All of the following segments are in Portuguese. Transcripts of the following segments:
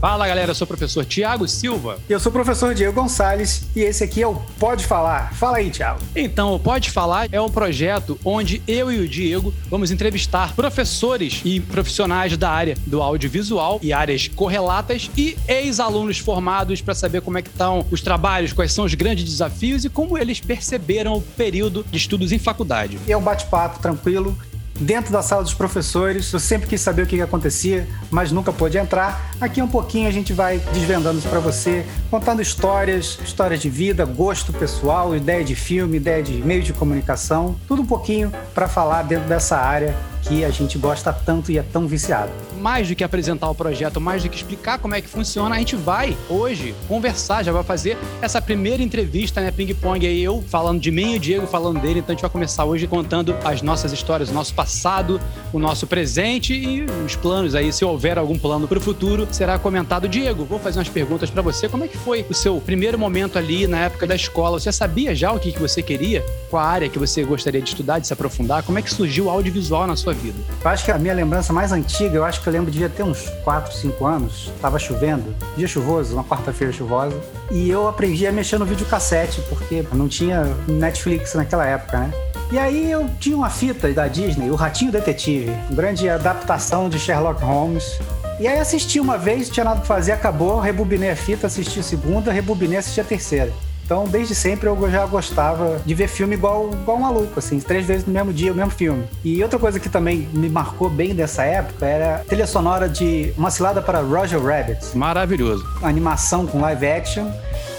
Fala galera, eu sou o professor Tiago Silva. E eu sou o professor Diego Gonçalves e esse aqui é o Pode Falar. Fala aí, Tiago. Então, o Pode Falar é um projeto onde eu e o Diego vamos entrevistar professores e profissionais da área do audiovisual e áreas correlatas e ex-alunos formados para saber como é que estão os trabalhos, quais são os grandes desafios e como eles perceberam o período de estudos em faculdade. E é um bate-papo tranquilo dentro da sala dos professores. Eu sempre quis saber o que acontecia, mas nunca pôde entrar. Aqui um pouquinho a gente vai desvendando isso para você, contando histórias, histórias de vida, gosto pessoal, ideia de filme, ideia de meio de comunicação, tudo um pouquinho para falar dentro dessa área que a gente gosta tanto e é tão viciado. Mais do que apresentar o projeto, mais do que explicar como é que funciona, a gente vai hoje conversar, já vai fazer essa primeira entrevista, né, ping-pong aí, eu falando de mim e o Diego falando dele, então a gente vai começar hoje contando as nossas histórias, o nosso passado, o nosso presente e os planos aí, se houver algum plano para o futuro, será comentado. Diego, vou fazer umas perguntas para você, como é que foi o seu primeiro momento ali na época da escola? Você sabia já o que, que você queria? Qual a área que você gostaria de estudar, de se aprofundar? Como é que surgiu o audiovisual na sua vida? Eu acho que a minha lembrança mais antiga, eu acho que eu lembro de ter uns 4, 5 anos. Tava chovendo, dia chuvoso, uma quarta-feira chuvosa. E eu aprendi a mexer no videocassete, porque não tinha Netflix naquela época, né? E aí eu tinha uma fita da Disney, O Ratinho Detetive, grande adaptação de Sherlock Holmes. E aí assisti uma vez, tinha nada pra fazer, acabou, rebobinei a fita, assisti a segunda, rebobinei, assisti a terceira. Então, desde sempre eu já gostava de ver filme igual, igual um maluco, assim, três vezes no mesmo dia, o mesmo filme. E outra coisa que também me marcou bem dessa época era a trilha sonora de Uma Cilada para Roger Rabbit. Maravilhoso. Uma animação com live action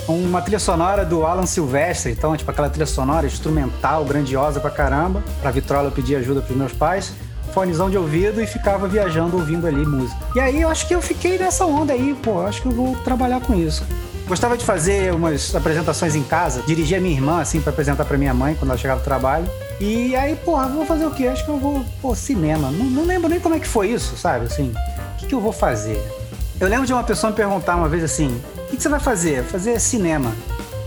uma trilha sonora do Alan Silvestre, então, tipo aquela trilha sonora instrumental, grandiosa pra caramba. Pra vitrola eu pedi ajuda pros meus pais. Fonezão de ouvido e ficava viajando ouvindo ali música. E aí eu acho que eu fiquei nessa onda aí, pô, acho que eu vou trabalhar com isso. Gostava de fazer umas apresentações em casa, dirigir a minha irmã, assim, para apresentar para minha mãe quando ela chegava do trabalho. E aí, porra, vou fazer o quê? Acho que eu vou, pô, cinema. Não, não lembro nem como é que foi isso, sabe? Assim, o que, que eu vou fazer? Eu lembro de uma pessoa me perguntar uma vez assim: o que, que você vai fazer? Fazer cinema.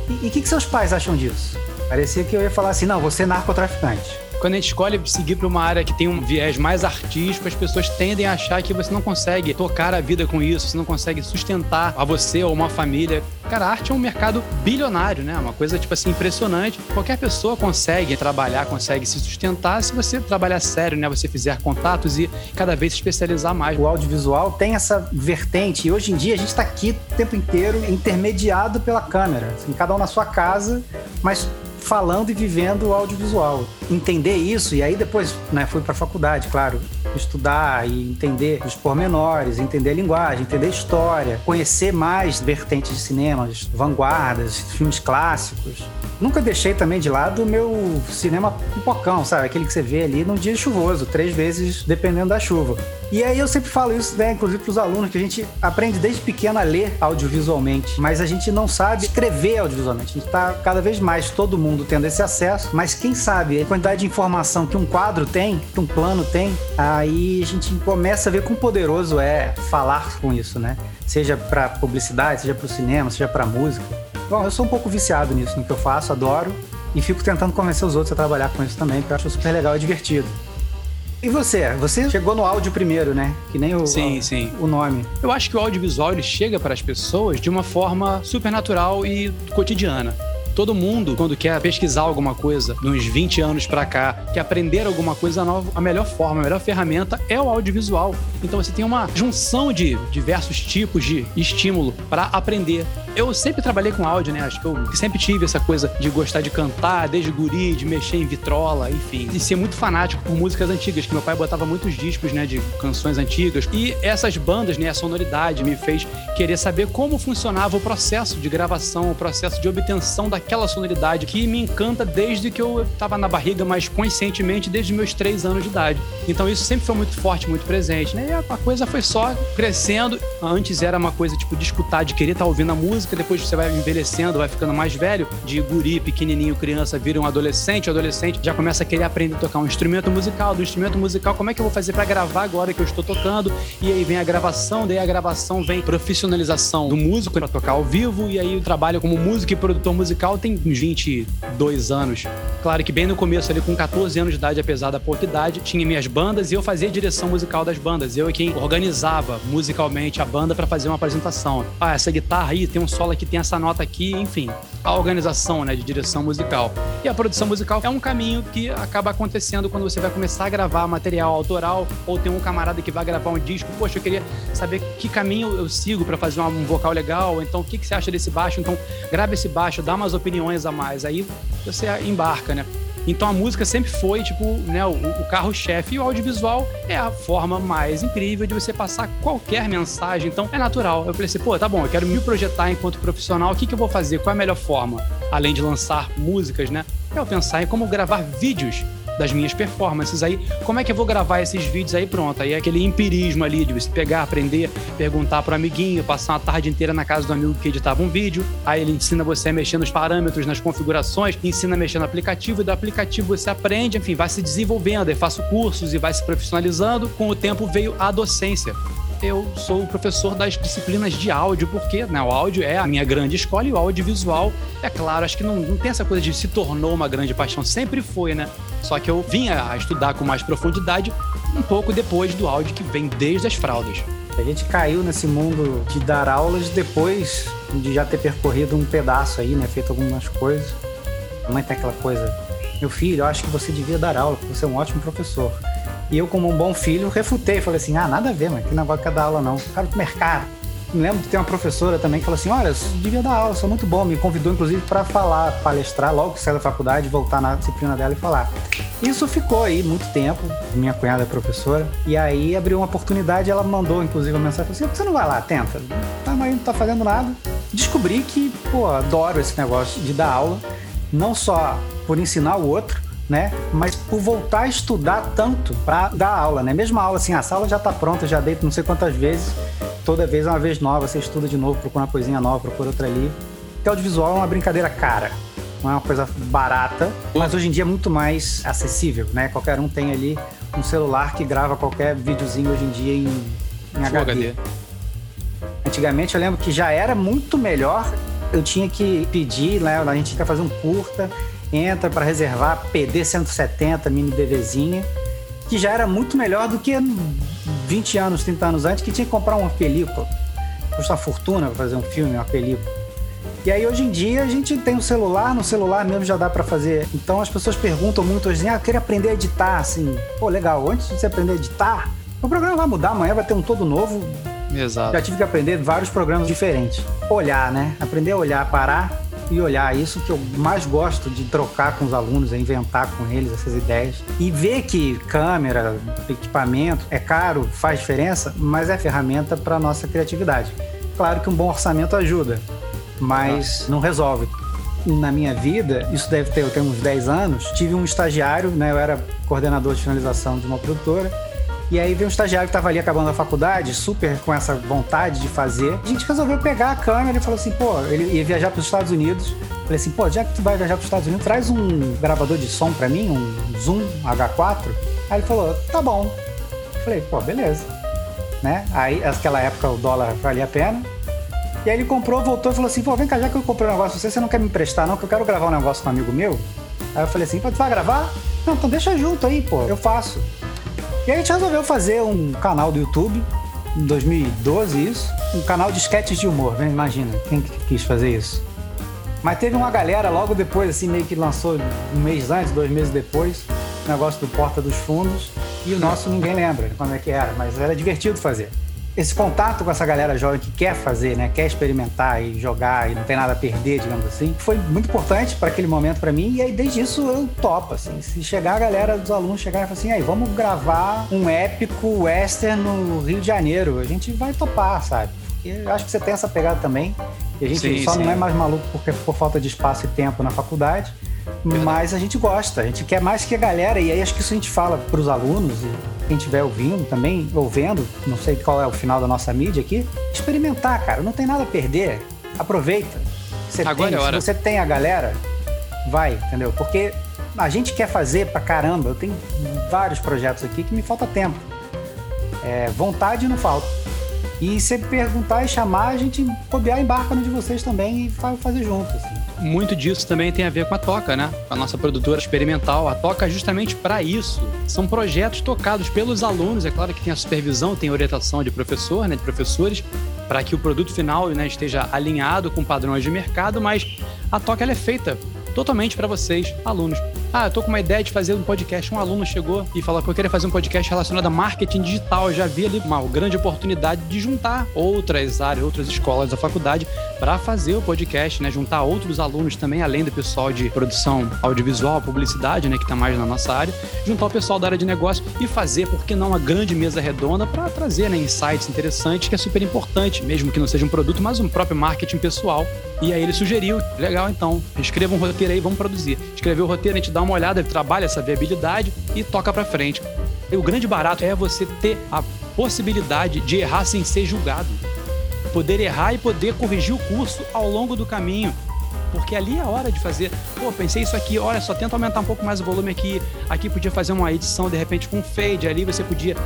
E o que, que seus pais acham disso? Parecia que eu ia falar assim: não, você é narcotraficante. Quando a gente escolhe seguir para uma área que tem um viés mais artístico, as pessoas tendem a achar que você não consegue tocar a vida com isso, você não consegue sustentar a você ou uma família. Cara, a arte é um mercado bilionário, né? Uma coisa, tipo assim, impressionante. Qualquer pessoa consegue trabalhar, consegue se sustentar se você trabalhar sério, né? Você fizer contatos e cada vez se especializar mais. O audiovisual tem essa vertente e hoje em dia a gente está aqui o tempo inteiro intermediado pela câmera. Assim, cada um na sua casa, mas falando e vivendo o audiovisual. Entender isso, e aí depois né, fui para a faculdade, claro, estudar e entender os pormenores, entender a linguagem, entender a história, conhecer mais vertentes de cinema, vanguardas, filmes clássicos. Nunca deixei também de lado o meu cinema pipocão, sabe? Aquele que você vê ali num dia chuvoso, três vezes dependendo da chuva. E aí eu sempre falo isso, né, inclusive para os alunos, que a gente aprende desde pequeno a ler audiovisualmente, mas a gente não sabe escrever audiovisualmente. A gente está cada vez mais todo mundo tendo esse acesso, mas quem sabe a quantidade de informação que um quadro tem, que um plano tem, aí a gente começa a ver quão poderoso é falar com isso, né? Seja para publicidade, seja para o cinema, seja para música. Bom, eu sou um pouco viciado nisso, no que eu faço, adoro. E fico tentando convencer os outros a trabalhar com isso também, porque eu acho super legal e divertido. E você? Você chegou no áudio primeiro, né? Que nem o, sim, o, sim. o nome. Eu acho que o audiovisual ele chega para as pessoas de uma forma supernatural e cotidiana. Todo mundo, quando quer pesquisar alguma coisa, de uns 20 anos para cá, quer aprender alguma coisa nova, a melhor forma, a melhor ferramenta é o audiovisual. Então você tem uma junção de diversos tipos de estímulo para aprender. Eu sempre trabalhei com áudio, né? Acho que eu sempre tive essa coisa de gostar de cantar, desde guri, de mexer em vitrola, enfim. E ser muito fanático por músicas antigas, que meu pai botava muitos discos, né, de canções antigas. E essas bandas, né, a sonoridade me fez querer saber como funcionava o processo de gravação, o processo de obtenção da aquela sonoridade que me encanta desde que eu estava na barriga, mas conscientemente desde meus três anos de idade. Então isso sempre foi muito forte, muito presente, né? E a coisa foi só crescendo. Antes era uma coisa tipo de escutar, de querer estar tá ouvindo a música, depois você vai envelhecendo, vai ficando mais velho, de guri, pequenininho, criança, vira um adolescente, o adolescente já começa a querer aprender a tocar um instrumento musical, do instrumento musical, como é que eu vou fazer para gravar agora que eu estou tocando? E aí vem a gravação, daí a gravação vem profissionalização do músico para tocar ao vivo, e aí o trabalho como músico e produtor musical musical tem uns 22 anos. Claro que bem no começo, ali com 14 anos de idade, apesar da pouca idade, tinha minhas bandas e eu fazia a direção musical das bandas. Eu é quem organizava musicalmente a banda para fazer uma apresentação. Ah, essa guitarra aí tem um solo aqui, tem essa nota aqui, enfim. A organização, né, de direção musical. E a produção musical é um caminho que acaba acontecendo quando você vai começar a gravar material autoral ou tem um camarada que vai gravar um disco. Poxa, eu queria saber que caminho eu sigo para fazer um vocal legal. Então, o que, que você acha desse baixo? Então, grava esse baixo, dá umas opiniões a mais. Aí você embarca, né? Então a música sempre foi, tipo, né, o, o carro-chefe. E o audiovisual é a forma mais incrível de você passar qualquer mensagem. Então é natural. Eu falei assim, pô, tá bom, eu quero me projetar enquanto profissional. O que, que eu vou fazer? Qual é a melhor forma? Além de lançar músicas, né? É eu pensar em como gravar vídeos das minhas performances. Aí, como é que eu vou gravar esses vídeos aí? Pronto. Aí é aquele empirismo ali de pegar, aprender, perguntar pro amiguinho, passar uma tarde inteira na casa do amigo que editava um vídeo. Aí ele ensina você a mexer nos parâmetros, nas configurações, ensina a mexer no aplicativo e do aplicativo você aprende, enfim, vai se desenvolvendo. Aí faço cursos e vai se profissionalizando. Com o tempo veio a docência eu sou professor das disciplinas de áudio, porque né, o áudio é a minha grande escola e o audiovisual, é claro, acho que não, não tem essa coisa de se tornou uma grande paixão, sempre foi, né? Só que eu vinha a estudar com mais profundidade um pouco depois do áudio que vem desde as fraldas. A gente caiu nesse mundo de dar aulas depois de já ter percorrido um pedaço aí, né? Feito algumas coisas. A mãe tem aquela coisa, meu filho, eu acho que você devia dar aula, porque você é um ótimo professor. E eu, como um bom filho, refutei. Falei assim: ah, nada a ver, mas que não vai dar aula não. Cara do mercado. Me lembro de ter uma professora também que falou assim: olha, você devia dar aula, sou muito bom. Me convidou, inclusive, para falar, palestrar logo que sair da faculdade, voltar na disciplina dela e falar. Isso ficou aí muito tempo. Minha cunhada é professora. E aí abriu uma oportunidade, ela mandou, inclusive, uma mensagem: assim, você não vai lá, tenta. Ah, mas não tá fazendo nada. Descobri que, pô, adoro esse negócio de dar aula, não só por ensinar o outro, né? Mas por voltar a estudar tanto para dar aula, né? Mesmo a aula, assim, a sala já está pronta, já deito não sei quantas vezes, toda vez é uma vez nova, você estuda de novo, procura uma coisinha nova, procura outra ali. Porque audiovisual é uma brincadeira cara, não é uma coisa barata, mas hoje em dia é muito mais acessível, né? Qualquer um tem ali um celular que grava qualquer videozinho hoje em dia em, em HD. HD. Antigamente eu lembro que já era muito melhor eu tinha que pedir, né? A gente tinha que fazer um curta entra para reservar PD 170 mini DVzinha, que já era muito melhor do que 20 anos, 30 anos antes, que tinha que comprar uma película. Custa fortuna para fazer um filme, uma película. E aí hoje em dia a gente tem um celular, no celular mesmo já dá para fazer. Então as pessoas perguntam muito hoje, ah, eu queria aprender a editar, assim. Pô, legal, antes de você aprender a editar, o programa vai mudar, amanhã vai ter um todo novo. Exato. Já tive que aprender vários programas diferentes. Olhar, né? Aprender a olhar, parar e olhar. Isso que eu mais gosto de trocar com os alunos, é inventar com eles essas ideias. E ver que câmera, equipamento é caro, faz diferença, mas é ferramenta para nossa criatividade. Claro que um bom orçamento ajuda, mas não resolve. Na minha vida, isso deve ter, eu tenho uns 10 anos, tive um estagiário, né, eu era coordenador de finalização de uma produtora, e aí veio um estagiário que estava ali acabando a faculdade, super com essa vontade de fazer. A gente resolveu pegar a câmera e falou assim, pô, ele ia viajar para os Estados Unidos. Falei assim, pô, já que tu vai viajar para os Estados Unidos, traz um gravador de som para mim, um Zoom H4. Aí ele falou, tá bom. Falei, pô, beleza. Né? Aí, naquela época, o dólar valia a pena. E aí ele comprou, voltou e falou assim, pô, vem cá, já que eu comprei um negócio pra você, você não quer me emprestar não, que eu quero gravar um negócio com um amigo meu? Aí eu falei assim, pô, tu vai gravar? Não, então deixa junto aí, pô, eu faço. E a gente resolveu fazer um canal do YouTube, em 2012 isso, um canal de sketches de humor, né? Imagina, quem quis fazer isso? Mas teve uma galera logo depois, assim, meio que lançou um mês antes, dois meses depois, o negócio do Porta dos Fundos, e o nosso ninguém lembra como é que era, mas era divertido fazer esse contato com essa galera jovem que quer fazer, né, quer experimentar e jogar e não tem nada a perder, digamos assim, foi muito importante para aquele momento para mim. E aí desde isso eu topo, assim, se chegar a galera dos alunos chegar e falar assim, aí vamos gravar um épico western no Rio de Janeiro, a gente vai topar, sabe? Porque eu acho que você tem essa pegada também. E a gente sim, só sim. não é mais maluco porque por falta de espaço e tempo na faculdade. Mas a gente gosta, a gente quer mais que a galera, e aí acho que isso a gente fala para os alunos e quem estiver ouvindo também, ou vendo, não sei qual é o final da nossa mídia aqui, experimentar, cara, não tem nada a perder, aproveita. Você Agora tem, é hora. Se você tem a galera, vai, entendeu? Porque a gente quer fazer pra caramba, eu tenho vários projetos aqui que me falta tempo. É, vontade não falta. E se perguntar e chamar, a gente bobear embarca no de vocês também e fazer junto. Assim. Muito disso também tem a ver com a Toca, né? Com a nossa produtora experimental. A Toca é justamente para isso. São projetos tocados pelos alunos, é claro que tem a supervisão, tem a orientação de professor, né, de professores, para que o produto final né, esteja alinhado com padrões de mercado, mas a Toca ela é feita totalmente para vocês, alunos. Ah, eu tô com uma ideia de fazer um podcast. Um aluno chegou e falou que eu queria fazer um podcast relacionado a marketing digital. Eu já vi ali uma grande oportunidade de juntar outras áreas, outras escolas da faculdade para fazer o podcast, né? Juntar outros alunos também, além do pessoal de produção audiovisual, publicidade, né? Que tá mais na nossa área. Juntar o pessoal da área de negócio e fazer, por que não, uma grande mesa redonda para trazer né, insights interessantes, que é super importante, mesmo que não seja um produto, mas um próprio marketing pessoal. E aí ele sugeriu, legal então, escreva um roteiro aí, vamos produzir. Escreveu o roteiro, a gente dá uma olhada, trabalha essa viabilidade e toca para frente. E o grande barato é você ter a possibilidade de errar sem ser julgado. Poder errar e poder corrigir o curso ao longo do caminho. Porque ali é a hora de fazer. Pô, pensei isso aqui, olha só, tenta aumentar um pouco mais o volume aqui. Aqui podia fazer uma edição de repente com fade. Ali você podia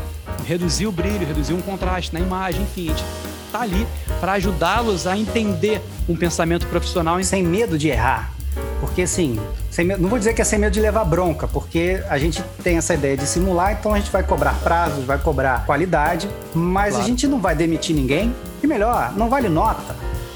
reduzir o brilho, reduzir um contraste na imagem, enfim. A gente tá ali para ajudá-los a entender um pensamento profissional. Sem medo de errar. Porque assim, medo, não vou dizer que é sem medo de levar bronca, porque a gente tem essa ideia de simular, então a gente vai cobrar prazos, vai cobrar qualidade, mas claro. a gente não vai demitir ninguém. E melhor, não vale nota,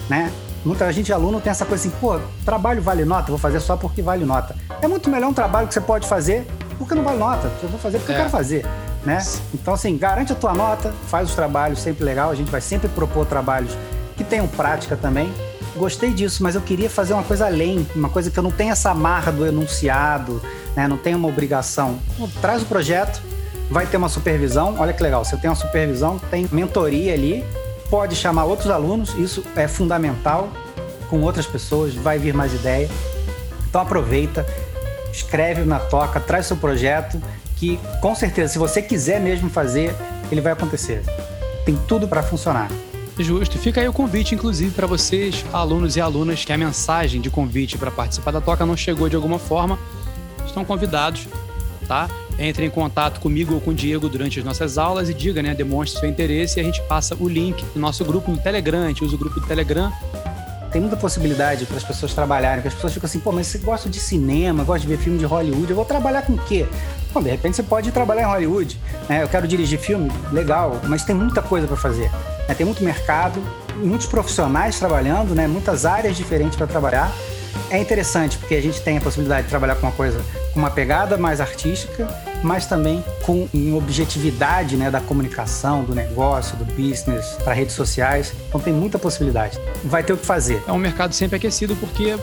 né? Muita gente, aluno, tem essa coisa assim, pô, trabalho vale nota, vou fazer só porque vale nota. É muito melhor um trabalho que você pode fazer porque não vale nota. Eu vou fazer porque é. eu quero fazer. Né? Então, assim, garante a tua nota, faz os trabalhos, sempre legal. A gente vai sempre propor trabalhos que tenham prática também gostei disso, mas eu queria fazer uma coisa além, uma coisa que eu não tenho essa marra do enunciado, né? não tenho uma obrigação. traz o projeto, vai ter uma supervisão. Olha que legal, você tem uma supervisão, tem mentoria ali, pode chamar outros alunos, isso é fundamental, com outras pessoas, vai vir mais ideia. Então aproveita, escreve na toca, traz seu projeto, que com certeza, se você quiser mesmo fazer, ele vai acontecer. Tem tudo para funcionar. Justo. Fica aí o convite, inclusive, para vocês, alunos e alunas, que a mensagem de convite para participar da toca não chegou de alguma forma, estão convidados, tá? Entre em contato comigo ou com o Diego durante as nossas aulas e diga, né? Demonstre seu interesse e a gente passa o link do nosso grupo no Telegram. A gente usa o grupo do Telegram tem muita possibilidade para as pessoas trabalharem, porque as pessoas ficam assim, pô, mas você gosta de cinema, gosta de ver filme de Hollywood, eu vou trabalhar com o quê? Bom, de repente você pode trabalhar em Hollywood, né? Eu quero dirigir filme, legal, mas tem muita coisa para fazer. Né? Tem muito mercado, muitos profissionais trabalhando, né? muitas áreas diferentes para trabalhar. É interessante porque a gente tem a possibilidade de trabalhar com uma coisa com uma pegada mais artística, mas também com objetividade né, da comunicação, do negócio, do business, para redes sociais. Então tem muita possibilidade. Vai ter o que fazer. É um mercado sempre aquecido porque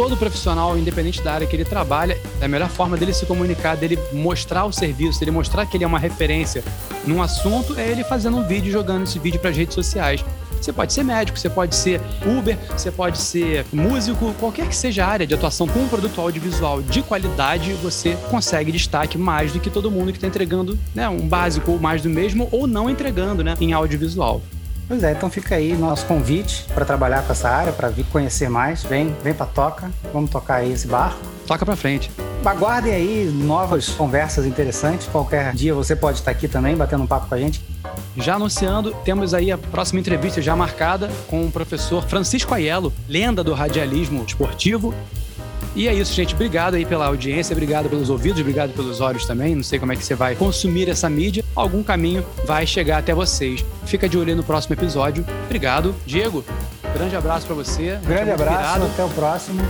todo profissional, independente da área que ele trabalha, é a melhor forma dele se comunicar, dele mostrar o serviço, dele mostrar que ele é uma referência num assunto, é ele fazendo um vídeo, jogando esse vídeo para as redes sociais. Você pode ser médico, você pode ser Uber, você pode ser músico, qualquer que seja a área de atuação com um produto audiovisual de qualidade, você consegue destaque mais do que todo mundo que está entregando né, um básico ou mais do mesmo ou não entregando né, em audiovisual. Pois é, então fica aí nosso convite para trabalhar com essa área, para vir conhecer mais. Vem, vem para Toca, vamos tocar aí esse barco. Toca para frente. Aguardem aí novas conversas interessantes. Qualquer dia você pode estar aqui também, batendo um papo com a gente. Já anunciando, temos aí a próxima entrevista já marcada com o professor Francisco Aiello, lenda do radialismo esportivo. E é isso, gente. Obrigado aí pela audiência, obrigado pelos ouvidos, obrigado pelos olhos também. Não sei como é que você vai consumir essa mídia. Algum caminho vai chegar até vocês. Fica de olho no próximo episódio. Obrigado, Diego. Grande abraço para você. Grande abraço, até o próximo.